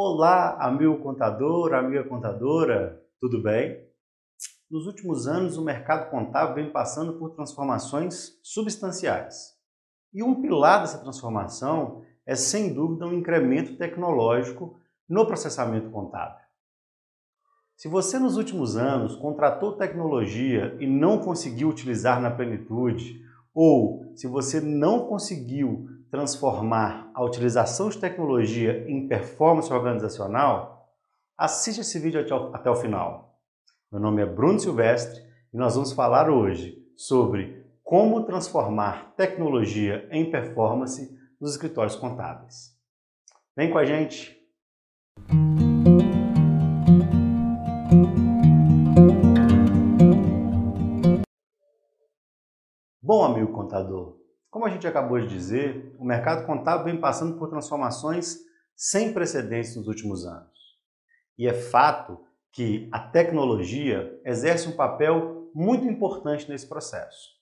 Olá, amigo contador, amiga contadora, tudo bem? Nos últimos anos, o mercado contábil vem passando por transformações substanciais. E um pilar dessa transformação é, sem dúvida, um incremento tecnológico no processamento contábil. Se você nos últimos anos contratou tecnologia e não conseguiu utilizar na plenitude, ou se você não conseguiu transformar a utilização de tecnologia em performance organizacional, assiste esse vídeo até o final. Meu nome é Bruno Silvestre e nós vamos falar hoje sobre como transformar tecnologia em performance nos escritórios contábeis. Vem com a gente! Bom, amigo contador, como a gente acabou de dizer, o mercado contábil vem passando por transformações sem precedentes nos últimos anos. E é fato que a tecnologia exerce um papel muito importante nesse processo.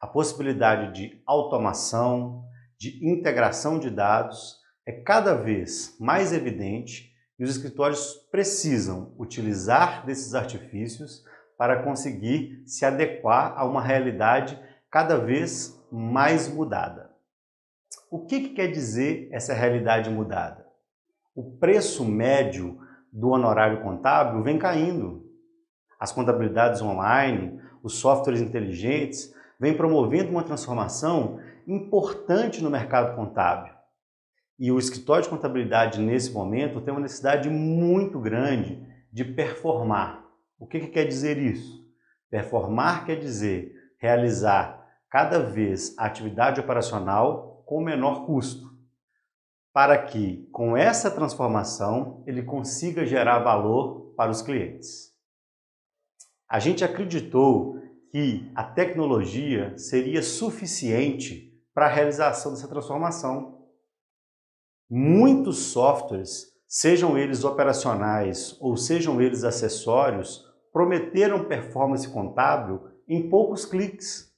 A possibilidade de automação, de integração de dados é cada vez mais evidente e os escritórios precisam utilizar desses artifícios para conseguir se adequar a uma realidade cada vez mais mudada. O que, que quer dizer essa realidade mudada? O preço médio do honorário contábil vem caindo. As contabilidades online, os softwares inteligentes, vêm promovendo uma transformação importante no mercado contábil. E o escritório de contabilidade, nesse momento, tem uma necessidade muito grande de performar. O que, que quer dizer isso? Performar quer dizer realizar cada vez a atividade operacional com menor custo, para que, com essa transformação, ele consiga gerar valor para os clientes. A gente acreditou que a tecnologia seria suficiente para a realização dessa transformação. Muitos softwares, sejam eles operacionais ou sejam eles acessórios, prometeram performance contábil em poucos cliques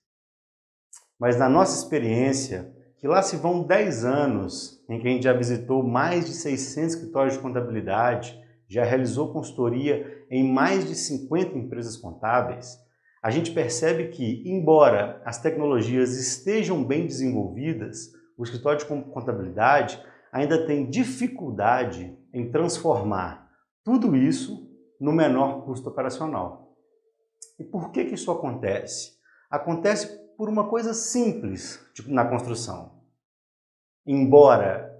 mas na nossa experiência, que lá se vão 10 anos em que a gente já visitou mais de 600 escritórios de contabilidade, já realizou consultoria em mais de 50 empresas contábeis, a gente percebe que, embora as tecnologias estejam bem desenvolvidas, o escritório de contabilidade ainda tem dificuldade em transformar tudo isso no menor custo operacional. E por que, que isso acontece? Acontece por uma coisa simples na construção. Embora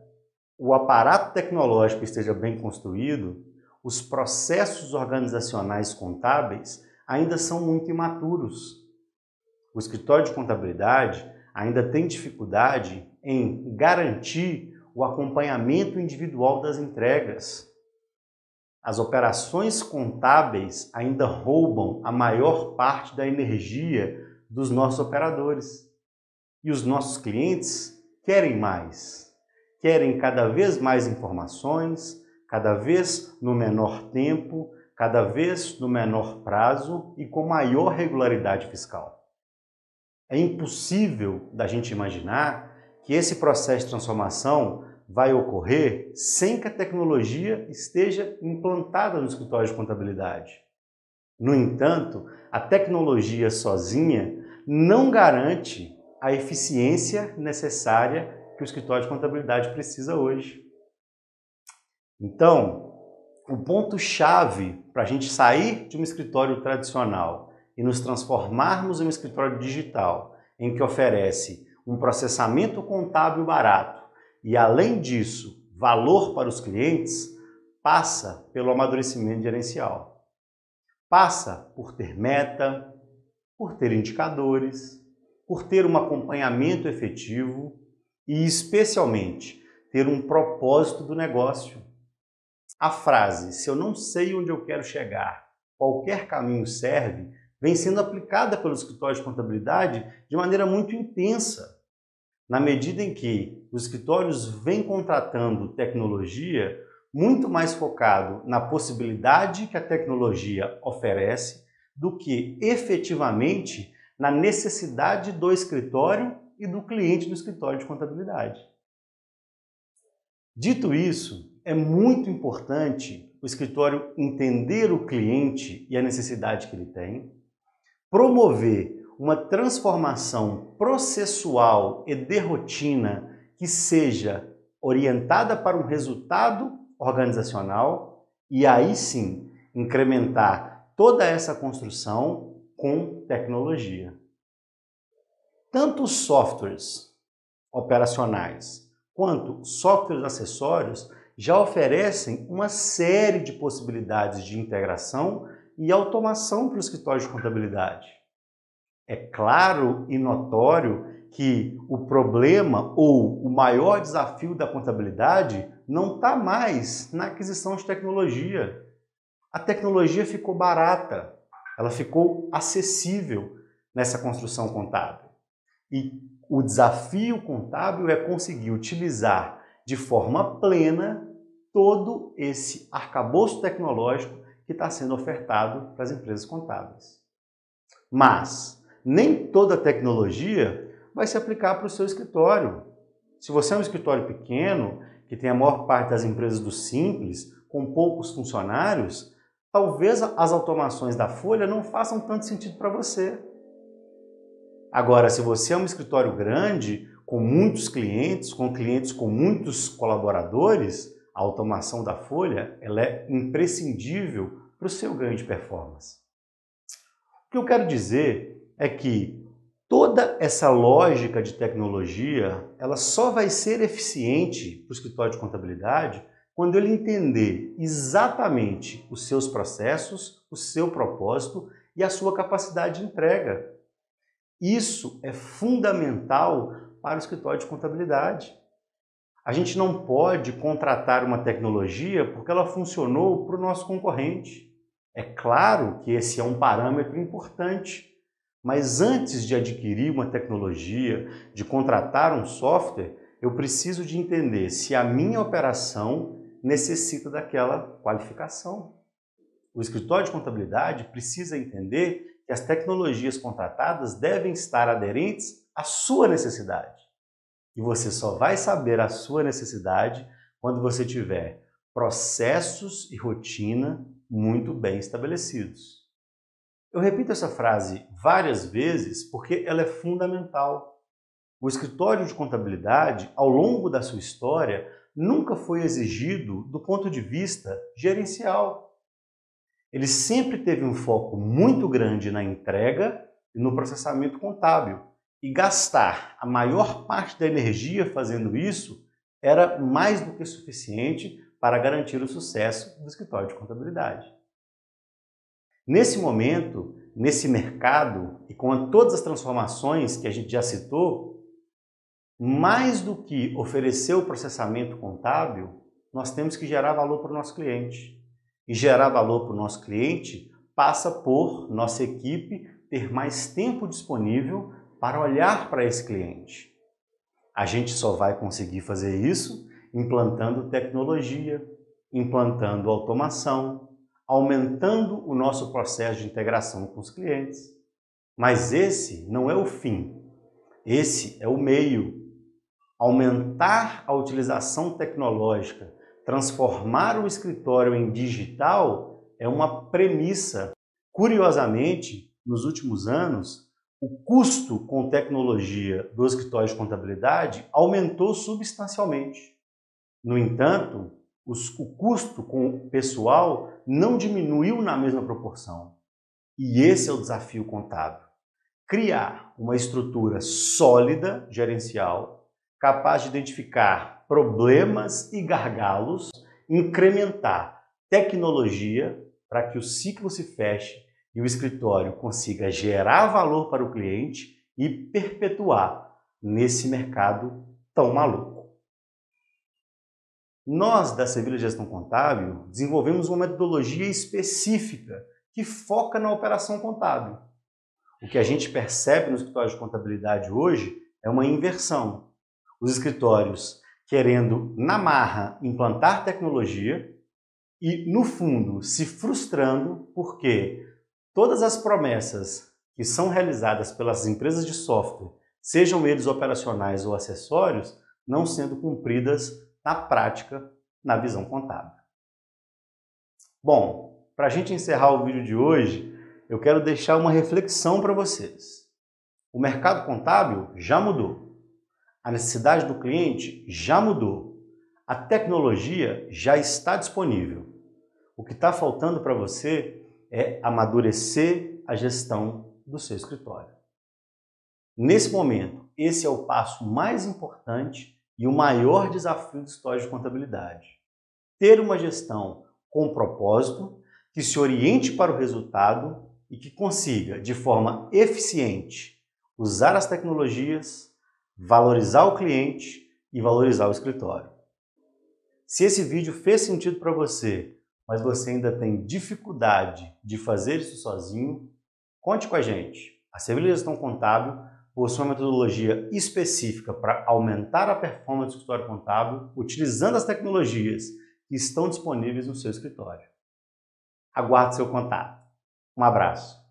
o aparato tecnológico esteja bem construído, os processos organizacionais contábeis ainda são muito imaturos. O escritório de contabilidade ainda tem dificuldade em garantir o acompanhamento individual das entregas. As operações contábeis ainda roubam a maior parte da energia dos nossos operadores. E os nossos clientes querem mais, querem cada vez mais informações, cada vez no menor tempo, cada vez no menor prazo e com maior regularidade fiscal. É impossível da gente imaginar que esse processo de transformação vai ocorrer sem que a tecnologia esteja implantada no escritório de contabilidade. No entanto, a tecnologia sozinha não garante a eficiência necessária que o escritório de contabilidade precisa hoje. Então, o ponto-chave para a gente sair de um escritório tradicional e nos transformarmos em um escritório digital, em que oferece um processamento contábil barato e, além disso, valor para os clientes, passa pelo amadurecimento gerencial. Passa por ter meta, por ter indicadores, por ter um acompanhamento efetivo e, especialmente, ter um propósito do negócio. A frase se eu não sei onde eu quero chegar, qualquer caminho serve, vem sendo aplicada pelo escritório de contabilidade de maneira muito intensa. Na medida em que os escritórios vêm contratando tecnologia muito mais focado na possibilidade que a tecnologia oferece do que efetivamente na necessidade do escritório e do cliente do escritório de contabilidade. Dito isso, é muito importante o escritório entender o cliente e a necessidade que ele tem, promover uma transformação processual e de rotina que seja orientada para um resultado organizacional e aí sim incrementar toda essa construção com tecnologia. Tanto softwares operacionais quanto softwares acessórios já oferecem uma série de possibilidades de integração e automação para o escritório de contabilidade. É claro e notório que o problema ou o maior desafio da contabilidade não está mais na aquisição de tecnologia. A tecnologia ficou barata, ela ficou acessível nessa construção contábil. E o desafio contábil é conseguir utilizar de forma plena todo esse arcabouço tecnológico que está sendo ofertado para as empresas contábeis. Mas nem toda tecnologia vai se aplicar para o seu escritório. Se você é um escritório pequeno, que tem a maior parte das empresas do Simples, com poucos funcionários, talvez as automações da Folha não façam tanto sentido para você. Agora, se você é um escritório grande, com muitos clientes, com clientes com muitos colaboradores, a automação da Folha ela é imprescindível para o seu ganho de performance. O que eu quero dizer é que Toda essa lógica de tecnologia, ela só vai ser eficiente para o escritório de contabilidade quando ele entender exatamente os seus processos, o seu propósito e a sua capacidade de entrega. Isso é fundamental para o escritório de contabilidade. A gente não pode contratar uma tecnologia porque ela funcionou para o nosso concorrente. É claro que esse é um parâmetro importante, mas antes de adquirir uma tecnologia, de contratar um software, eu preciso de entender se a minha operação necessita daquela qualificação. O escritório de contabilidade precisa entender que as tecnologias contratadas devem estar aderentes à sua necessidade. E você só vai saber a sua necessidade quando você tiver processos e rotina muito bem estabelecidos. Eu repito essa frase várias vezes porque ela é fundamental. O escritório de contabilidade, ao longo da sua história, nunca foi exigido do ponto de vista gerencial. Ele sempre teve um foco muito grande na entrega e no processamento contábil. E gastar a maior parte da energia fazendo isso era mais do que suficiente para garantir o sucesso do escritório de contabilidade. Nesse momento, nesse mercado e com todas as transformações que a gente já citou, mais do que oferecer o processamento contábil, nós temos que gerar valor para o nosso cliente. E gerar valor para o nosso cliente passa por nossa equipe ter mais tempo disponível para olhar para esse cliente. A gente só vai conseguir fazer isso implantando tecnologia, implantando automação, aumentando o nosso processo de integração com os clientes. Mas esse não é o fim, esse é o meio. Aumentar a utilização tecnológica, transformar o escritório em digital é uma premissa. Curiosamente, nos últimos anos, o custo com tecnologia do escritório de contabilidade aumentou substancialmente. No entanto, os, o custo com o pessoal não diminuiu na mesma proporção. E esse é o desafio contábil. Criar uma estrutura sólida gerencial, capaz de identificar problemas e gargalos, incrementar tecnologia para que o ciclo se feche e o escritório consiga gerar valor para o cliente e perpetuar nesse mercado tão maluco. Nós, da Sevilha Gestão Contábil, desenvolvemos uma metodologia específica que foca na operação contábil. O que a gente percebe no escritório de contabilidade hoje é uma inversão. Os escritórios querendo, na marra, implantar tecnologia e, no fundo, se frustrando porque todas as promessas que são realizadas pelas empresas de software, sejam eles operacionais ou acessórios, não sendo cumpridas na prática na visão contábil. Bom, para a gente encerrar o vídeo de hoje, eu quero deixar uma reflexão para vocês. O mercado contábil já mudou. A necessidade do cliente já mudou. A tecnologia já está disponível. O que está faltando para você é amadurecer a gestão do seu escritório. Nesse momento, esse é o passo mais importante e o maior desafio do escritório de contabilidade. Ter uma gestão com propósito, que se oriente para o resultado e que consiga, de forma eficiente, usar as tecnologias, valorizar o cliente e valorizar o escritório. Se esse vídeo fez sentido para você, mas você ainda tem dificuldade de fazer isso sozinho, conte com a gente. A Gestão Contábil possui uma metodologia específica para aumentar a performance do escritório contábil utilizando as tecnologias que estão disponíveis no seu escritório. Aguardo seu contato. Um abraço.